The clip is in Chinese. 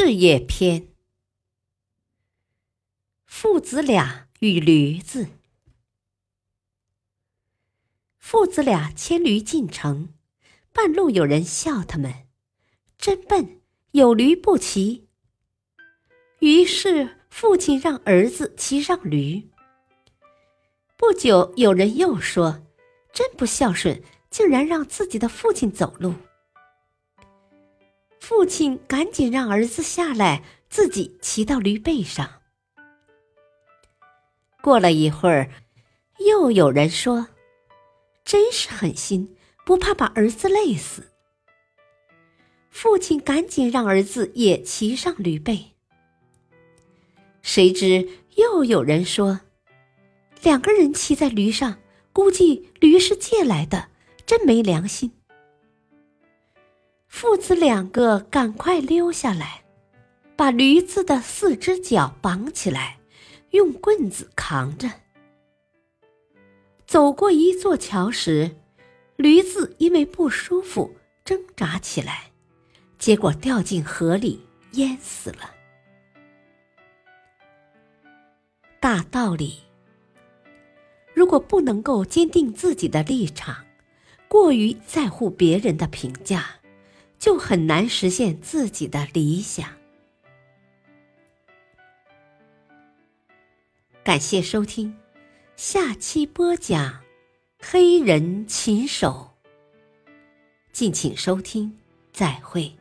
事业篇：父子俩与驴子。父子俩牵驴进城，半路有人笑他们：“真笨，有驴不骑。”于是父亲让儿子骑上驴。不久，有人又说：“真不孝顺，竟然让自己的父亲走路。”父亲赶紧让儿子下来，自己骑到驴背上。过了一会儿，又有人说：“真是狠心，不怕把儿子累死。”父亲赶紧让儿子也骑上驴背。谁知又有人说：“两个人骑在驴上，估计驴是借来的，真没良心。”父子两个赶快溜下来，把驴子的四只脚绑起来，用棍子扛着。走过一座桥时，驴子因为不舒服挣扎起来，结果掉进河里淹死了。大道理：如果不能够坚定自己的立场，过于在乎别人的评价。就很难实现自己的理想。感谢收听，下期播讲黑人琴手。敬请收听，再会。